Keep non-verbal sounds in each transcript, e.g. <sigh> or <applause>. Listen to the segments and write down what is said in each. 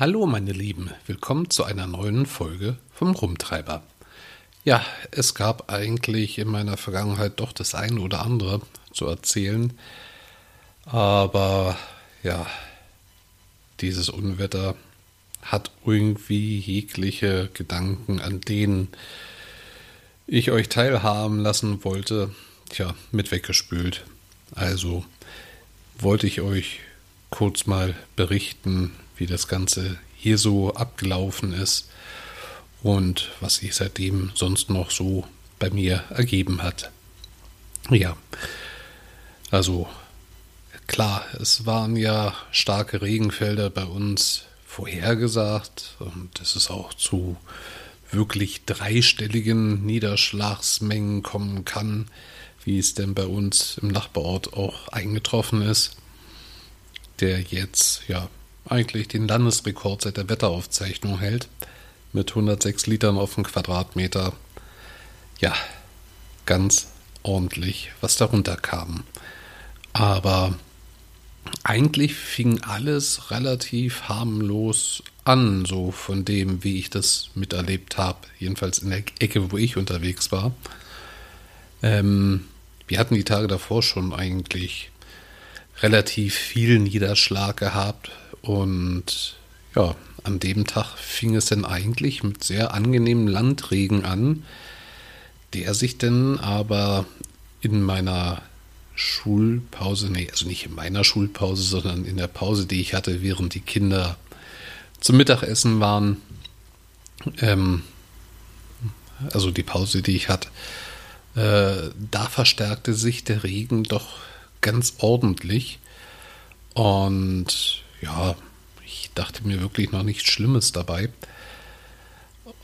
Hallo meine Lieben, willkommen zu einer neuen Folge vom Rumtreiber. Ja, es gab eigentlich in meiner Vergangenheit doch das eine oder andere zu erzählen, aber ja, dieses Unwetter hat irgendwie jegliche Gedanken, an denen ich euch teilhaben lassen wollte, tja, mit weggespült. Also wollte ich euch kurz mal berichten, wie das Ganze hier so abgelaufen ist und was sich seitdem sonst noch so bei mir ergeben hat. Ja, also klar, es waren ja starke Regenfelder bei uns vorhergesagt und es ist auch zu wirklich dreistelligen Niederschlagsmengen kommen kann, wie es denn bei uns im Nachbarort auch eingetroffen ist, der jetzt ja eigentlich den Landesrekord seit der Wetteraufzeichnung hält, mit 106 Litern auf den Quadratmeter. Ja, ganz ordentlich, was darunter kam. Aber eigentlich fing alles relativ harmlos an, so von dem, wie ich das miterlebt habe, jedenfalls in der Ecke, wo ich unterwegs war. Ähm, wir hatten die Tage davor schon eigentlich relativ viel Niederschlag gehabt. Und ja, an dem Tag fing es dann eigentlich mit sehr angenehmem Landregen an, der sich dann aber in meiner Schulpause, nee, also nicht in meiner Schulpause, sondern in der Pause, die ich hatte, während die Kinder zum Mittagessen waren, ähm, also die Pause, die ich hatte, äh, da verstärkte sich der Regen doch ganz ordentlich. Und ja, ich dachte mir wirklich noch nichts Schlimmes dabei.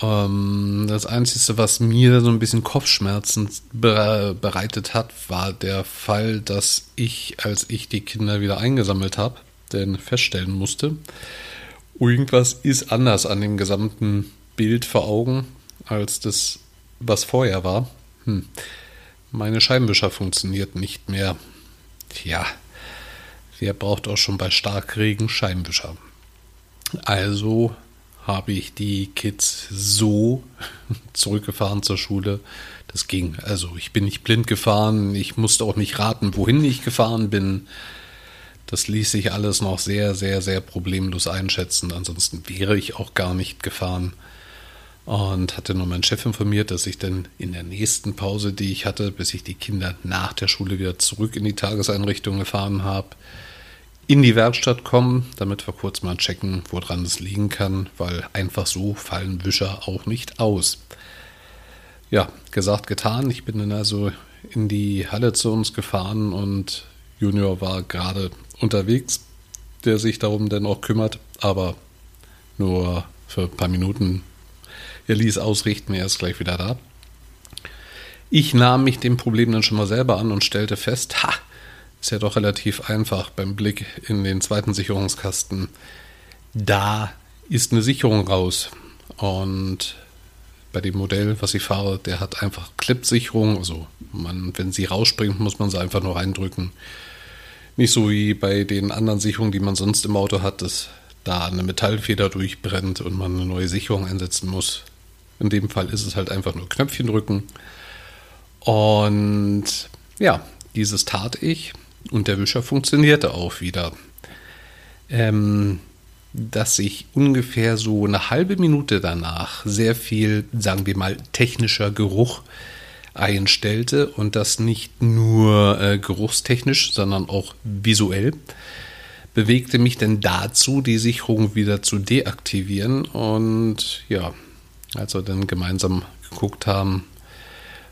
Ähm, das Einzige, was mir so ein bisschen Kopfschmerzen bereitet hat, war der Fall, dass ich, als ich die Kinder wieder eingesammelt habe, denn feststellen musste, irgendwas ist anders an dem gesamten Bild vor Augen als das, was vorher war. Hm. Meine Scheibenwischer funktioniert nicht mehr. Tja, wer braucht auch schon bei Starkregen Scheibenwischer? Also habe ich die Kids so <laughs> zurückgefahren zur Schule. Das ging. Also ich bin nicht blind gefahren. Ich musste auch nicht raten, wohin ich gefahren bin. Das ließ sich alles noch sehr, sehr, sehr problemlos einschätzen. Ansonsten wäre ich auch gar nicht gefahren. Und hatte nur meinen Chef informiert, dass ich dann in der nächsten Pause, die ich hatte, bis ich die Kinder nach der Schule wieder zurück in die Tageseinrichtung gefahren habe, in die Werkstatt kommen, damit wir kurz mal checken, woran es liegen kann, weil einfach so fallen Wischer auch nicht aus. Ja, gesagt, getan. Ich bin dann also in die Halle zu uns gefahren und Junior war gerade unterwegs, der sich darum dann auch kümmert, aber nur für ein paar Minuten. Er ließ ausrichten, er ist gleich wieder da. Ich nahm mich dem Problem dann schon mal selber an und stellte fest, ha, ist ja doch relativ einfach beim Blick in den zweiten Sicherungskasten. Da ist eine Sicherung raus. Und bei dem Modell, was ich fahre, der hat einfach Clipsicherung. Also man, wenn sie rausspringt, muss man sie einfach nur reindrücken. Nicht so wie bei den anderen Sicherungen, die man sonst im Auto hat, dass da eine Metallfeder durchbrennt und man eine neue Sicherung einsetzen muss. In dem Fall ist es halt einfach nur Knöpfchen drücken. Und ja, dieses tat ich. Und der Wischer funktionierte auch wieder. Ähm, dass sich ungefähr so eine halbe Minute danach sehr viel, sagen wir mal, technischer Geruch einstellte und das nicht nur äh, geruchstechnisch, sondern auch visuell, bewegte mich denn dazu, die Sicherung wieder zu deaktivieren. Und ja, als wir dann gemeinsam geguckt haben,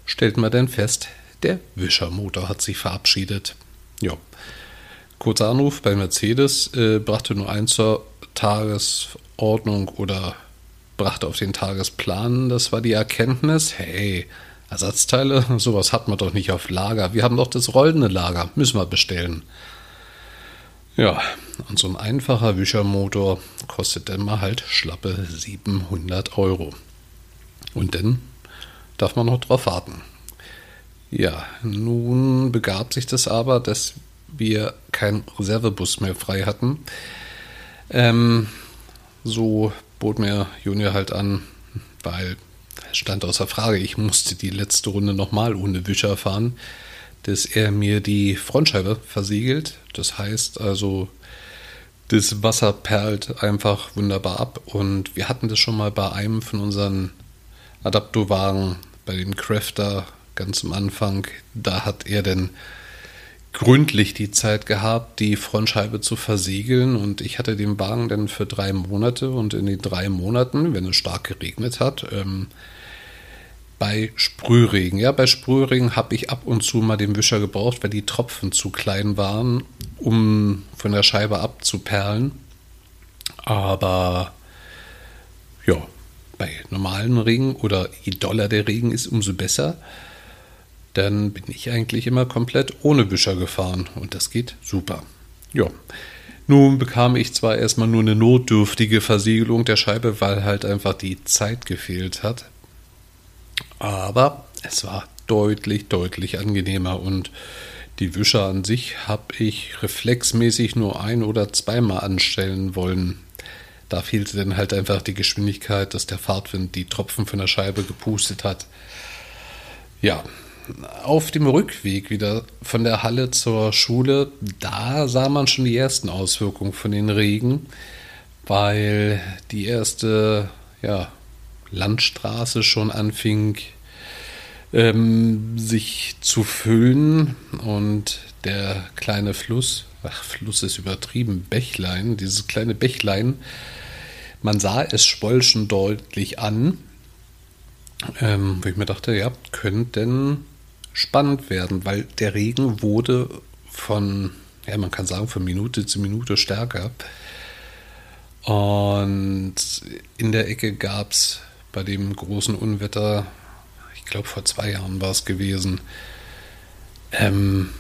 stellten wir dann fest, der Wischermotor hat sich verabschiedet. Ja. Kurzer Anruf bei Mercedes äh, brachte nur eins zur Tagesordnung oder brachte auf den Tagesplan. Das war die Erkenntnis, hey, Ersatzteile, <laughs> sowas hat man doch nicht auf Lager. Wir haben doch das rollende Lager, müssen wir bestellen. Ja, und so ein einfacher Wischermotor kostet dann mal halt schlappe 700 Euro. Und dann darf man noch drauf warten. Ja, nun begab sich das aber, dass wir keinen Reservebus mehr frei hatten. Ähm, so bot mir Junior halt an, weil es stand außer Frage, ich musste die letzte Runde nochmal ohne Wischer fahren, dass er mir die Frontscheibe versiegelt. Das heißt also, das Wasser perlt einfach wunderbar ab. Und wir hatten das schon mal bei einem von unseren Adaptowagen, bei dem Crafter ganz am Anfang. Da hat er denn gründlich die Zeit gehabt, die Frontscheibe zu versiegeln. Und ich hatte den Wagen dann für drei Monate. Und in den drei Monaten, wenn es stark geregnet hat, ähm, bei Sprühregen. Ja, bei Sprühregen habe ich ab und zu mal den Wischer gebraucht, weil die Tropfen zu klein waren, um von der Scheibe abzuperlen. Aber ja, bei normalen Regen oder je doller der Regen ist, umso besser. Dann bin ich eigentlich immer komplett ohne Wischer gefahren und das geht super. Ja. Nun bekam ich zwar erstmal nur eine notdürftige Versiegelung der Scheibe, weil halt einfach die Zeit gefehlt hat. Aber es war deutlich, deutlich angenehmer und die Wischer an sich habe ich reflexmäßig nur ein- oder zweimal anstellen wollen. Da fehlte dann halt einfach die Geschwindigkeit, dass der Fahrtwind die Tropfen von der Scheibe gepustet hat. Ja, auf dem Rückweg wieder von der Halle zur Schule, da sah man schon die ersten Auswirkungen von den Regen, weil die erste ja, Landstraße schon anfing, ähm, sich zu füllen und der kleine Fluss, ach, Fluss ist übertrieben, Bächlein, dieses kleine Bächlein, man sah es schwoll schon deutlich an, ähm, wo ich mir dachte, ja, könnte denn spannend werden, weil der Regen wurde von, ja, man kann sagen, von Minute zu Minute stärker. Und in der Ecke gab es bei dem großen Unwetter, ich glaube vor zwei Jahren war es gewesen, ähm,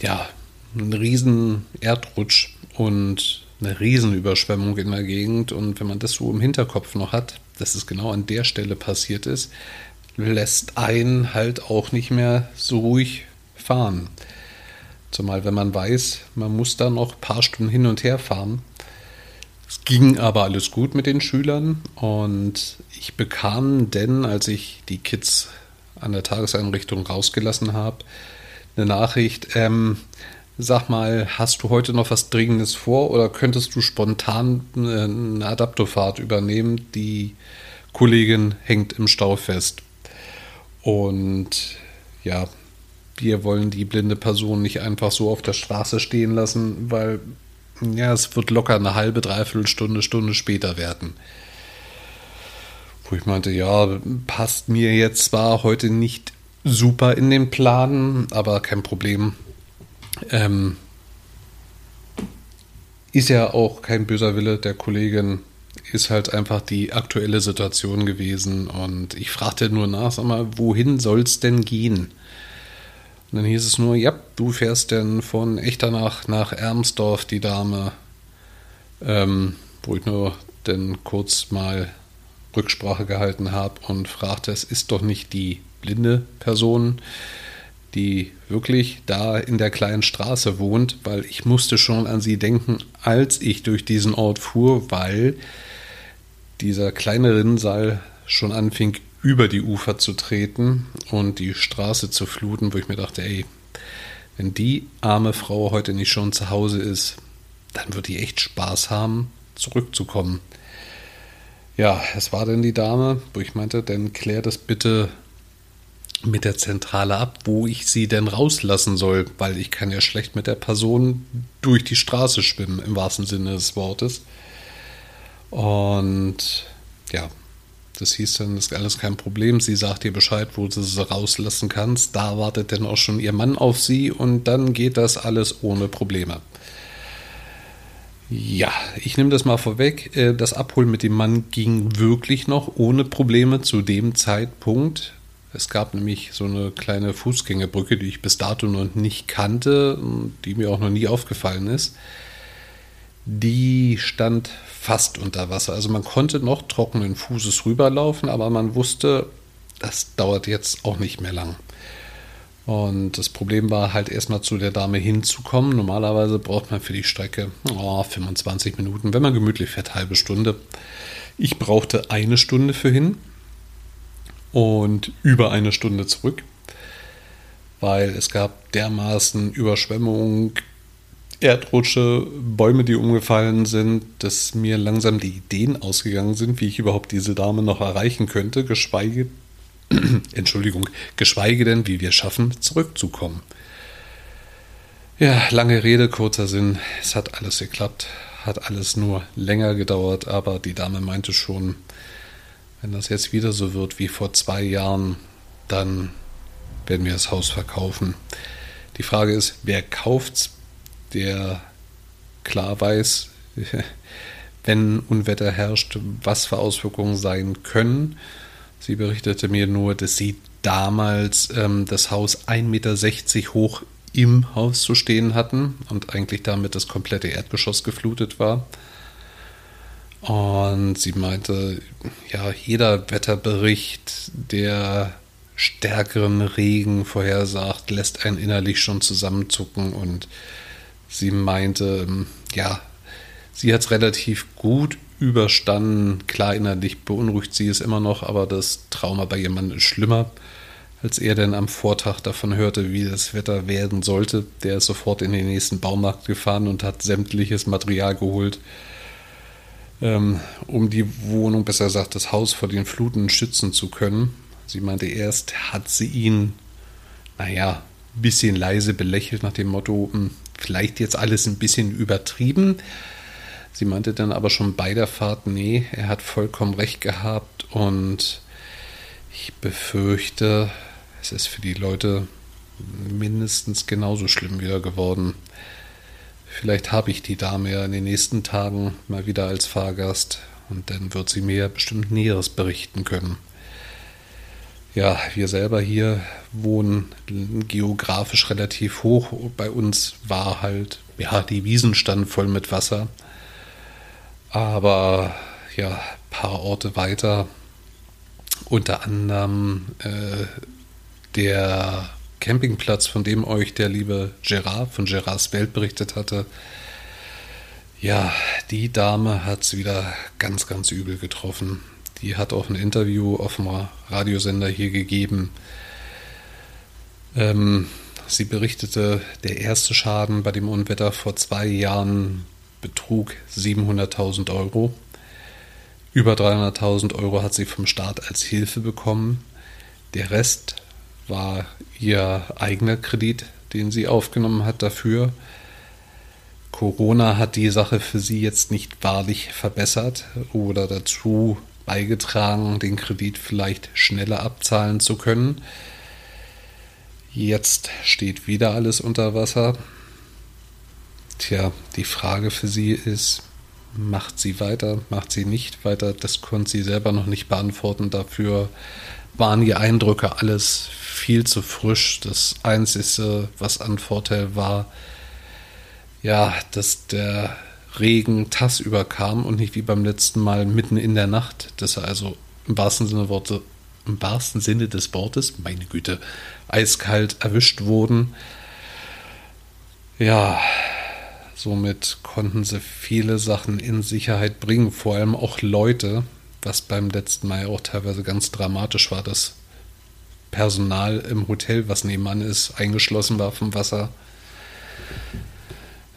ja, einen riesen Erdrutsch und eine Riesenüberschwemmung in der Gegend. Und wenn man das so im Hinterkopf noch hat, dass es genau an der Stelle passiert ist, lässt einen halt auch nicht mehr so ruhig fahren. Zumal wenn man weiß, man muss da noch ein paar Stunden hin und her fahren. Es ging aber alles gut mit den Schülern und ich bekam denn, als ich die Kids an der Tageseinrichtung rausgelassen habe, eine Nachricht, ähm, sag mal, hast du heute noch was Dringendes vor oder könntest du spontan eine Adaptofahrt übernehmen? Die Kollegin hängt im Stau fest. Und ja, wir wollen die blinde Person nicht einfach so auf der Straße stehen lassen, weil ja, es wird locker eine halbe, dreiviertel Stunde, Stunde später werden. Wo ich meinte, ja, passt mir jetzt zwar heute nicht super in den Plan, aber kein Problem. Ähm, ist ja auch kein böser Wille der Kollegin ist halt einfach die aktuelle Situation gewesen. Und ich fragte nur nach, sag mal, wohin soll es denn gehen? Und dann hieß es nur, ja, du fährst denn von Echternach nach Ermsdorf, die Dame. Ähm, wo ich nur dann kurz mal Rücksprache gehalten habe und fragte, es ist doch nicht die blinde Person, die wirklich da in der kleinen Straße wohnt, weil ich musste schon an sie denken, als ich durch diesen Ort fuhr, weil dieser kleine Rinnsal schon anfing, über die Ufer zu treten und die Straße zu fluten, wo ich mir dachte, ey, wenn die arme Frau heute nicht schon zu Hause ist, dann wird die echt Spaß haben, zurückzukommen. Ja, es war denn die Dame, wo ich meinte, dann klär das bitte mit der Zentrale ab, wo ich sie denn rauslassen soll, weil ich kann ja schlecht mit der Person durch die Straße schwimmen, im wahrsten Sinne des Wortes. Und ja, das hieß dann, das ist alles kein Problem. Sie sagt dir Bescheid, wo du sie rauslassen kannst. Da wartet dann auch schon ihr Mann auf sie und dann geht das alles ohne Probleme. Ja, ich nehme das mal vorweg. Äh, das Abholen mit dem Mann ging wirklich noch ohne Probleme zu dem Zeitpunkt. Es gab nämlich so eine kleine Fußgängerbrücke, die ich bis dato noch nicht kannte, die mir auch noch nie aufgefallen ist die stand fast unter Wasser. Also man konnte noch trockenen Fußes rüberlaufen, aber man wusste, das dauert jetzt auch nicht mehr lang. Und das Problem war halt erstmal zu der Dame hinzukommen. Normalerweise braucht man für die Strecke oh, 25 Minuten, wenn man gemütlich fährt, halbe Stunde. Ich brauchte eine Stunde für hin und über eine Stunde zurück, weil es gab dermaßen Überschwemmungen, Erdrutsche, Bäume, die umgefallen sind, dass mir langsam die Ideen ausgegangen sind, wie ich überhaupt diese Dame noch erreichen könnte, geschweige <clears throat> Entschuldigung, geschweige denn, wie wir schaffen, zurückzukommen. Ja, lange Rede, kurzer Sinn. Es hat alles geklappt, hat alles nur länger gedauert, aber die Dame meinte schon, wenn das jetzt wieder so wird wie vor zwei Jahren, dann werden wir das Haus verkaufen. Die Frage ist, wer kauft's, der klar weiß, <laughs> wenn Unwetter herrscht, was für Auswirkungen sein können Sie berichtete mir nur, dass sie damals ähm, das Haus 1,60 Meter hoch im Haus zu stehen hatten und eigentlich damit das komplette Erdgeschoss geflutet war. Und sie meinte, ja, jeder Wetterbericht, der stärkeren Regen vorhersagt, lässt einen innerlich schon zusammenzucken. Und sie meinte, ähm, ja, sie hat es relativ gut überstanden. Klar, innerlich beunruhigt sie es immer noch, aber das Trauma bei jemandem ist schlimmer. Als er dann am Vortag davon hörte, wie das Wetter werden sollte, der ist sofort in den nächsten Baumarkt gefahren und hat sämtliches Material geholt, ähm, um die Wohnung, besser gesagt das Haus vor den Fluten schützen zu können. Sie meinte, erst hat sie ihn, naja, ein bisschen leise belächelt nach dem Motto, hm, vielleicht jetzt alles ein bisschen übertrieben. Sie meinte dann aber schon bei der Fahrt, nee, er hat vollkommen recht gehabt und ich befürchte, es ist für die Leute mindestens genauso schlimm wieder geworden. Vielleicht habe ich die Dame ja in den nächsten Tagen mal wieder als Fahrgast und dann wird sie mir bestimmt Näheres berichten können. Ja, wir selber hier wohnen geografisch relativ hoch. Bei uns war halt, ja, die Wiesen standen voll mit Wasser. Aber ja, ein paar Orte weiter, unter anderem äh, der Campingplatz, von dem euch der liebe Gerard von Gerards Welt berichtet hatte. Ja, die Dame hat es wieder ganz, ganz übel getroffen. Die hat auch ein Interview auf dem Radiosender hier gegeben. Ähm, sie berichtete, der erste Schaden bei dem Unwetter vor zwei Jahren betrug 700.000 Euro. Über 300.000 Euro hat sie vom Staat als Hilfe bekommen. Der Rest war ihr eigener Kredit, den sie aufgenommen hat dafür. Corona hat die Sache für sie jetzt nicht wahrlich verbessert oder dazu beigetragen, den Kredit vielleicht schneller abzahlen zu können. Jetzt steht wieder alles unter Wasser. Tja, die Frage für sie ist, macht sie weiter, macht sie nicht weiter? Das konnte sie selber noch nicht beantworten. Dafür waren die Eindrücke alles viel zu frisch. Das Einzige, was an Vorteil war, ja, dass der Regen tassüber kam und nicht wie beim letzten Mal mitten in der Nacht, dass er also im wahrsten Sinne, Worte, im wahrsten Sinne des Wortes, meine Güte, eiskalt erwischt wurden. Ja, Somit konnten sie viele Sachen in Sicherheit bringen, vor allem auch Leute, was beim letzten Mal auch teilweise ganz dramatisch war, dass Personal im Hotel, was nebenan ist, eingeschlossen war vom Wasser.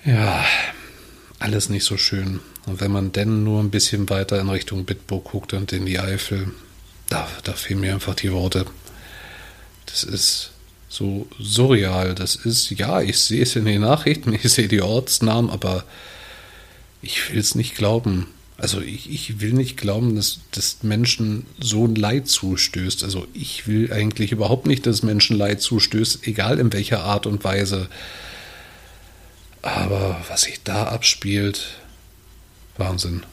Ja, alles nicht so schön. Und wenn man denn nur ein bisschen weiter in Richtung Bitburg guckt und in die Eifel, da, da fehlen mir einfach die Worte. Das ist so surreal das ist. Ja, ich sehe es in den Nachrichten, <laughs> ich sehe die Ortsnamen, aber ich will es nicht glauben. Also ich, ich will nicht glauben, dass, dass Menschen so ein Leid zustößt. Also ich will eigentlich überhaupt nicht, dass Menschen Leid zustößt, egal in welcher Art und Weise. Aber was sich da abspielt, Wahnsinn.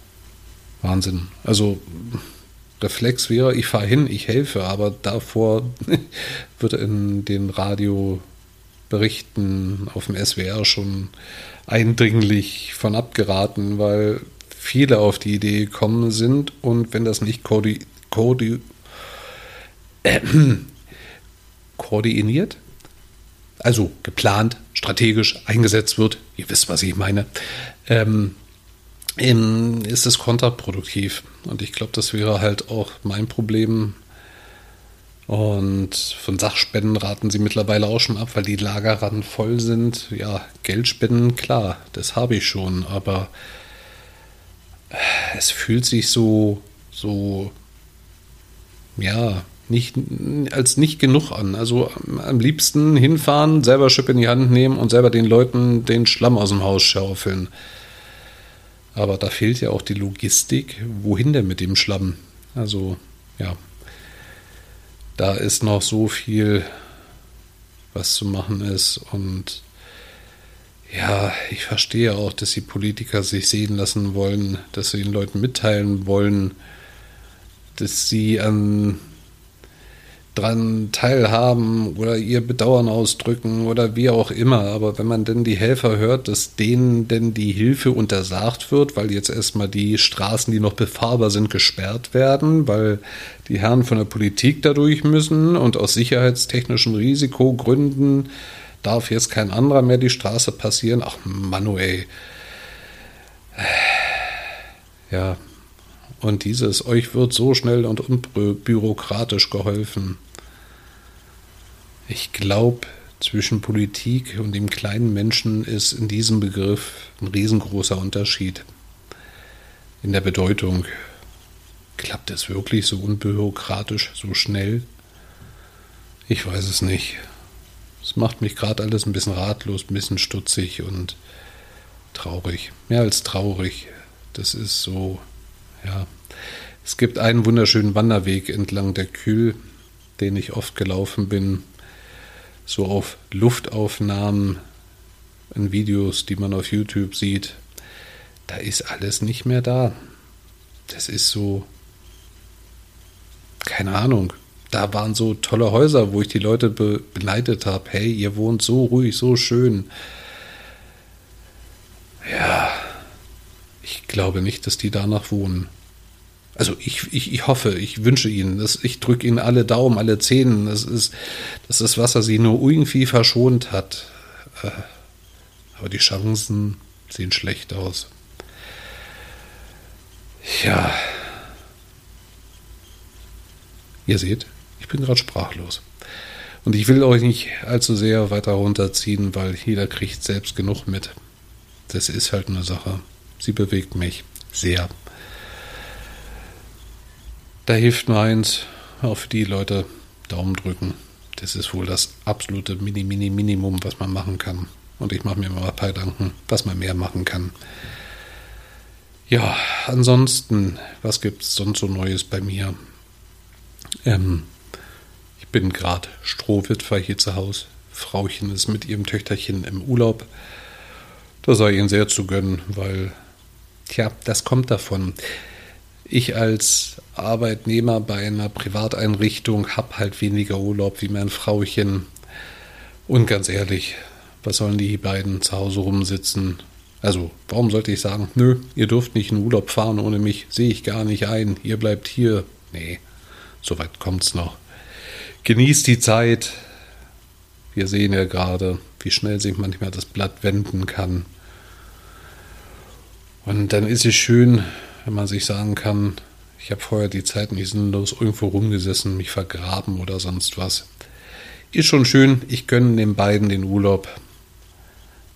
Wahnsinn. Also Reflex wäre, ich fahre hin, ich helfe, aber davor <laughs> wird in den Radioberichten auf dem SWR schon eindringlich von abgeraten, weil viele auf die Idee gekommen sind und wenn das nicht koordi koordi äh, <clears throat> koordiniert, also geplant, strategisch eingesetzt wird, ihr wisst, was ich meine, ähm, ist es kontraproduktiv. Und ich glaube, das wäre halt auch mein Problem. Und von Sachspenden raten sie mittlerweile auch schon ab, weil die Lager ran voll sind. Ja, Geldspenden, klar, das habe ich schon, aber es fühlt sich so, so, ja, nicht, als nicht genug an. Also am liebsten hinfahren, selber Schippe in die Hand nehmen und selber den Leuten den Schlamm aus dem Haus schaufeln. Aber da fehlt ja auch die Logistik. Wohin denn mit dem Schlamm? Also, ja. Da ist noch so viel, was zu machen ist. Und ja, ich verstehe auch, dass die Politiker sich sehen lassen wollen, dass sie den Leuten mitteilen wollen, dass sie an dran teilhaben oder ihr Bedauern ausdrücken oder wie auch immer. Aber wenn man denn die Helfer hört, dass denen denn die Hilfe untersagt wird, weil jetzt erstmal die Straßen, die noch befahrbar sind, gesperrt werden, weil die Herren von der Politik dadurch müssen und aus sicherheitstechnischen Risikogründen darf jetzt kein anderer mehr die Straße passieren. Ach, Manuel. Ja, und dieses, euch wird so schnell und unbürokratisch geholfen. Ich glaube, zwischen Politik und dem kleinen Menschen ist in diesem Begriff ein riesengroßer Unterschied. In der Bedeutung. Klappt es wirklich so unbürokratisch, so schnell? Ich weiß es nicht. Es macht mich gerade alles ein bisschen ratlos, ein bisschen stutzig und traurig. Mehr als traurig. Das ist so, ja. Es gibt einen wunderschönen Wanderweg entlang der Kühl, den ich oft gelaufen bin so auf Luftaufnahmen in Videos, die man auf YouTube sieht, da ist alles nicht mehr da. Das ist so, keine Ahnung. Da waren so tolle Häuser, wo ich die Leute be beleidigt habe. Hey, ihr wohnt so ruhig, so schön. Ja, ich glaube nicht, dass die danach wohnen. Also ich, ich, ich hoffe, ich wünsche Ihnen, dass ich drücke Ihnen alle Daumen, alle Zähnen. Das ist, das ist was, er Sie nur irgendwie verschont hat. Äh, aber die Chancen sehen schlecht aus. Ja. Ihr seht, ich bin gerade sprachlos. Und ich will euch nicht allzu sehr weiter runterziehen, weil jeder kriegt selbst genug mit. Das ist halt eine Sache. Sie bewegt mich sehr. Da hilft nur eins, auf die Leute Daumen drücken. Das ist wohl das absolute Mini, Mini, Minimum, was man machen kann. Und ich mache mir mal ein paar Gedanken, was man mehr machen kann. Ja, ansonsten, was gibt es sonst so Neues bei mir? Ähm, bin gerade Strohwitwer hier zu Hause. Frauchen ist mit ihrem Töchterchen im Urlaub. Da sei ihnen sehr zu gönnen, weil, tja, das kommt davon ich als Arbeitnehmer bei einer Privateinrichtung habe halt weniger Urlaub wie mein Frauchen. Und ganz ehrlich, was sollen die beiden zu Hause rumsitzen? Also, warum sollte ich sagen, nö, ihr dürft nicht in Urlaub fahren ohne mich, sehe ich gar nicht ein, ihr bleibt hier. Nee, so weit kommt's noch. Genießt die Zeit. Wir sehen ja gerade, wie schnell sich manchmal das Blatt wenden kann. Und dann ist es schön, wenn man sich sagen kann, ich habe vorher die Zeit nicht sinnlos irgendwo rumgesessen, mich vergraben oder sonst was. Ist schon schön, ich gönne den beiden den Urlaub.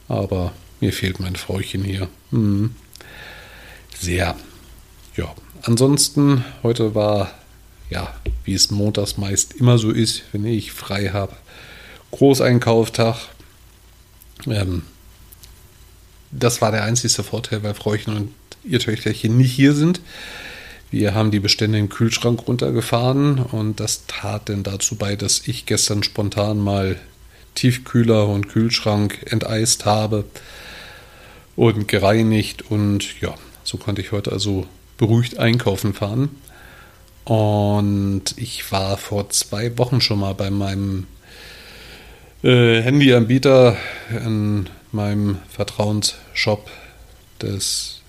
Aber mir fehlt mein Frauchen hier. Hm. Sehr. Ja, ansonsten, heute war, ja, wie es montags meist immer so ist, wenn ich frei habe, Großeinkauftag. Ähm, das war der einzige Vorteil, weil Frauchen und ihr Töchterchen nicht hier sind. Wir haben die Bestände im Kühlschrank runtergefahren und das tat denn dazu bei, dass ich gestern spontan mal Tiefkühler und Kühlschrank enteist habe und gereinigt und ja, so konnte ich heute also beruhigt einkaufen fahren. Und ich war vor zwei Wochen schon mal bei meinem äh, Handyanbieter in meinem Vertrauensshop des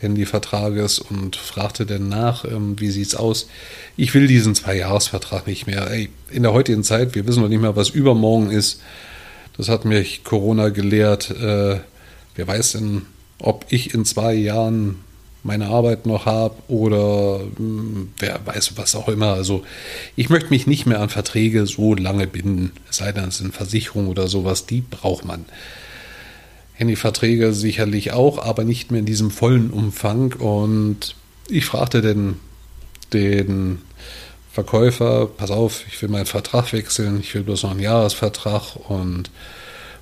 Handyvertrages und fragte dann nach, ähm, wie es aus. Ich will diesen Zwei-Jahres-Vertrag nicht mehr. Ey, in der heutigen Zeit, wir wissen noch nicht mehr, was übermorgen ist. Das hat mich Corona gelehrt. Äh, wer weiß denn, ob ich in zwei Jahren meine Arbeit noch habe oder mh, hm, wer weiß was auch immer. Also ich möchte mich nicht mehr an Verträge so lange binden, es sei denn, es sind Versicherungen oder sowas, die braucht man. Handyverträge sicherlich auch, aber nicht mehr in diesem vollen Umfang. Und ich fragte den, den Verkäufer, pass auf, ich will meinen Vertrag wechseln, ich will bloß noch einen Jahresvertrag und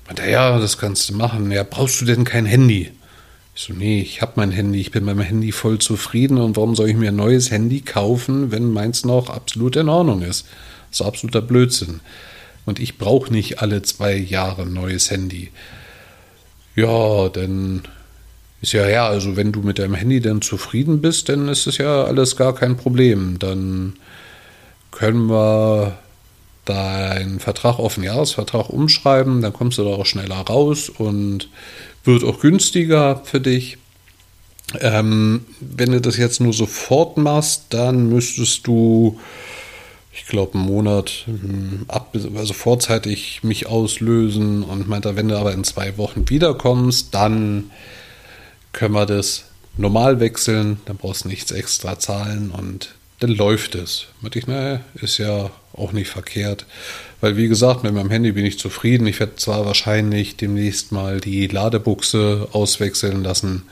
meinte, ja, das kannst du machen. Ja, brauchst du denn kein Handy? Ich so, nee, ich habe mein Handy, ich bin mit meinem Handy voll zufrieden und warum soll ich mir ein neues Handy kaufen, wenn meins noch absolut in Ordnung ist? Das ist absoluter Blödsinn. Und ich brauche nicht alle zwei Jahre ein neues Handy. Ja, dann ist ja, ja, also wenn du mit deinem Handy dann zufrieden bist, dann ist es ja alles gar kein Problem. Dann können wir deinen Vertrag auf einen Jahresvertrag umschreiben, dann kommst du da auch schneller raus und wird auch günstiger für dich. Ähm, wenn du das jetzt nur sofort machst, dann müsstest du, ich glaube, einen Monat hm, ab, also vorzeitig mich auslösen und meinte, wenn du aber in zwei Wochen wiederkommst, dann können wir das normal wechseln, dann brauchst du nichts extra zahlen und dann läuft es. Meinte ich, naja, ist ja auch nicht verkehrt. Weil wie gesagt, mit meinem Handy bin ich zufrieden. Ich werde zwar wahrscheinlich demnächst mal die Ladebuchse auswechseln lassen.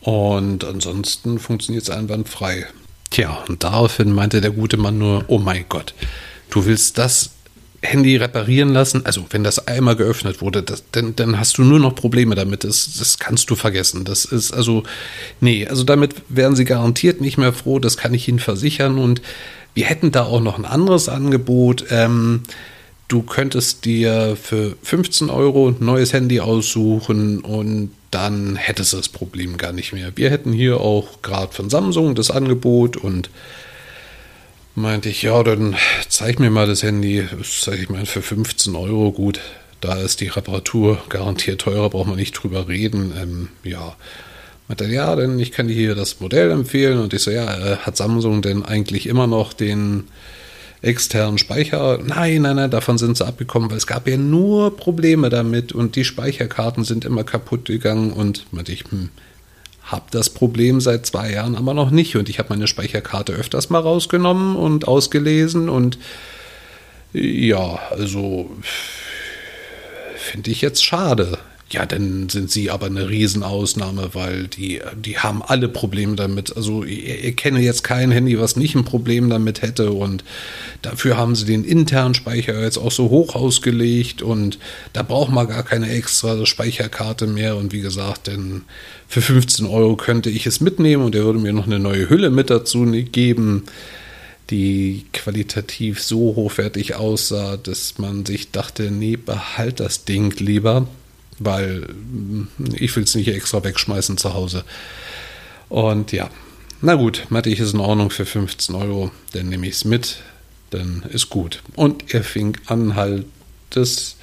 Und ansonsten funktioniert es einwandfrei. Tja, und daraufhin meinte der gute Mann nur, oh mein Gott, du willst das Handy reparieren lassen, also wenn das einmal geöffnet wurde, das, dann, dann hast du nur noch Probleme damit. Das, das kannst du vergessen. Das ist also, nee, also damit wären sie garantiert nicht mehr froh, das kann ich Ihnen versichern. Und wir hätten da auch noch ein anderes Angebot. Ähm, du könntest dir für 15 Euro ein neues Handy aussuchen und dann hättest du das Problem gar nicht mehr. Wir hätten hier auch gerade von Samsung das Angebot und meinte ich, ja, dann zeig mir mal das Handy. Das sage ich mal für 15 Euro gut. Da ist die Reparatur garantiert teurer, braucht man nicht drüber reden. Ähm, ja, meinte er, ja, denn ich kann dir hier das Modell empfehlen. Und ich so, ja, äh, hat Samsung denn eigentlich immer noch den externen Speicher? Nein, nein, nein, davon sind sie abgekommen, weil es gab ja nur Probleme damit und die Speicherkarten sind immer kaputt gegangen. Und meinte ich, hm, habe das Problem seit zwei Jahren aber noch nicht und ich habe meine Speicherkarte öfters mal rausgenommen und ausgelesen und ja, also finde ich jetzt schade. Ja, dann sind sie aber eine Riesenausnahme, weil die, die haben alle Probleme damit. Also ich, ich kenne jetzt kein Handy, was nicht ein Problem damit hätte. Und dafür haben sie den internen Speicher jetzt auch so hoch ausgelegt und da braucht man gar keine extra Speicherkarte mehr. Und wie gesagt, denn für 15 Euro könnte ich es mitnehmen und er würde mir noch eine neue Hülle mit dazu geben die qualitativ so hochwertig aussah, dass man sich dachte, nee, behalt das Ding lieber weil hm, ich will es nicht extra wegschmeißen zu Hause. Und ja, na gut, Mattich ist in Ordnung für 15 Euro, dann nehme ich es mit, dann ist gut. Und er fing an, halt das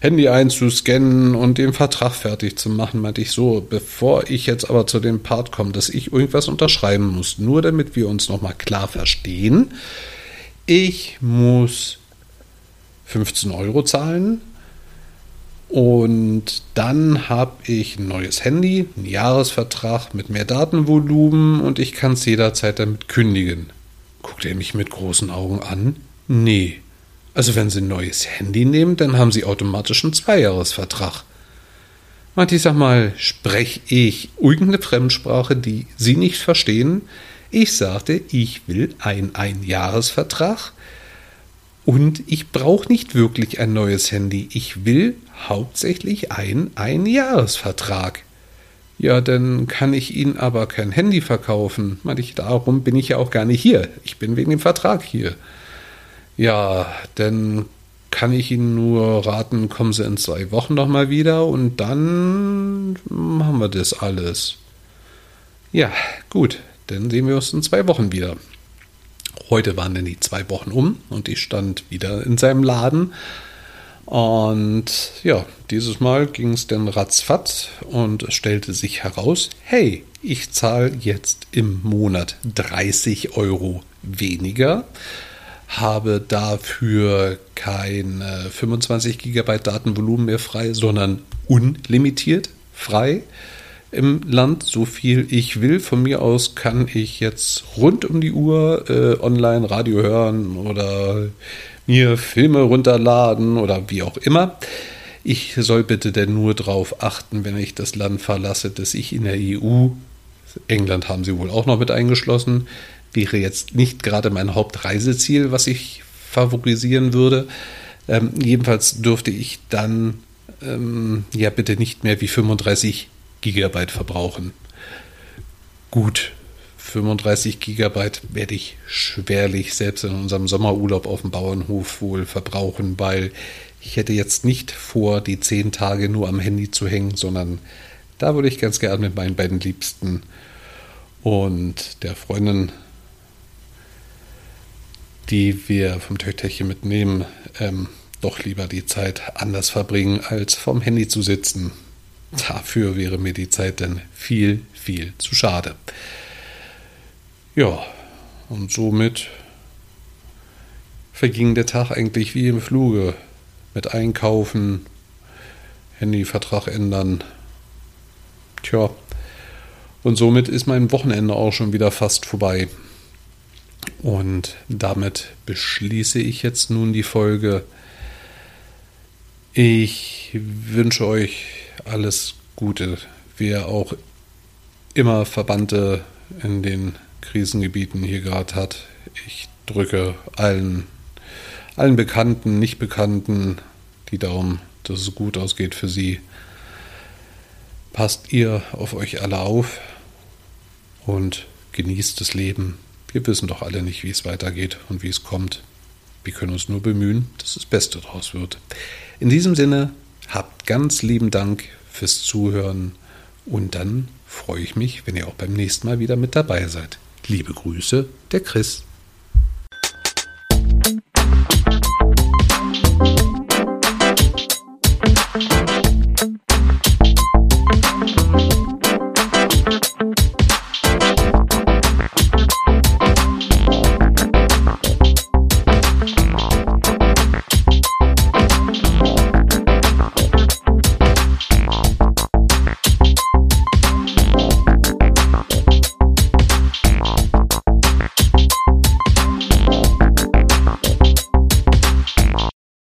Handy einzuscannen und den Vertrag fertig zu machen, meinte ich so, bevor ich jetzt aber zu dem Part komme, dass ich irgendwas unterschreiben muss, nur damit wir uns nochmal klar verstehen, ich muss 15 Euro zahlen und dann habe ich ein neues Handy, einen Jahresvertrag mit mehr Datenvolumen und ich kann es jederzeit damit kündigen. Guckt er mich mit großen Augen an? Nee. Also wenn Sie ein neues Handy nehmen, dann haben Sie automatisch einen Zweijahresvertrag. Ich, sag mal, spreche ich irgendeine Fremdsprache, die Sie nicht verstehen? Ich sagte, ich will einen Einjahresvertrag und ich brauche nicht wirklich ein neues Handy. Ich will hauptsächlich einen Einjahresvertrag. Ja, dann kann ich Ihnen aber kein Handy verkaufen. Meinte ich, darum bin ich ja auch gar nicht hier. Ich bin wegen dem Vertrag hier. Ja, dann kann ich Ihnen nur raten, kommen Sie in zwei Wochen nochmal wieder und dann machen wir das alles. Ja, gut, dann sehen wir uns in zwei Wochen wieder. Heute waren dann die zwei Wochen um und ich stand wieder in seinem Laden. Und ja, dieses Mal ging es dann ratzfatz und es stellte sich heraus, hey, ich zahle jetzt im Monat 30 Euro weniger, habe dafür kein 25 GB Datenvolumen mehr frei, sondern unlimitiert frei im Land, so viel ich will. Von mir aus kann ich jetzt rund um die Uhr äh, online Radio hören oder mir Filme runterladen oder wie auch immer. Ich soll bitte denn nur darauf achten, wenn ich das Land verlasse, dass ich in der EU, England haben sie wohl auch noch mit eingeschlossen, wäre jetzt nicht gerade mein Hauptreiseziel, was ich favorisieren würde. Ähm, jedenfalls dürfte ich dann ähm, ja bitte nicht mehr wie 35 Gigabyte verbrauchen. Gut, 35 Gigabyte werde ich schwerlich selbst in unserem Sommerurlaub auf dem Bauernhof wohl verbrauchen, weil ich hätte jetzt nicht vor, die zehn Tage nur am Handy zu hängen, sondern da würde ich ganz gern mit meinen beiden Liebsten und der Freundin, die wir vom Töchterchen mitnehmen, ähm, doch lieber die Zeit anders verbringen, als vom Handy zu sitzen. Dafür wäre mir die Zeit dann viel, viel zu schade. Ja, und somit verging der Tag eigentlich wie im Fluge. Mit Einkaufen, Handyvertrag ändern. Tja, und somit ist mein Wochenende auch schon wieder fast vorbei. Und damit beschließe ich jetzt nun die Folge. Ich wünsche euch alles Gute, wer auch immer Verbannte in den Krisengebieten hier gerade hat. Ich drücke allen, allen Bekannten, Nicht-Bekannten die Daumen, dass es gut ausgeht für sie. Passt ihr auf euch alle auf und genießt das Leben. Wir wissen doch alle nicht, wie es weitergeht und wie es kommt. Wir können uns nur bemühen, dass das Beste daraus wird. In diesem Sinne, habt ganz lieben Dank fürs Zuhören und dann freue ich mich, wenn ihr auch beim nächsten Mal wieder mit dabei seid. Liebe Grüße, der Chris.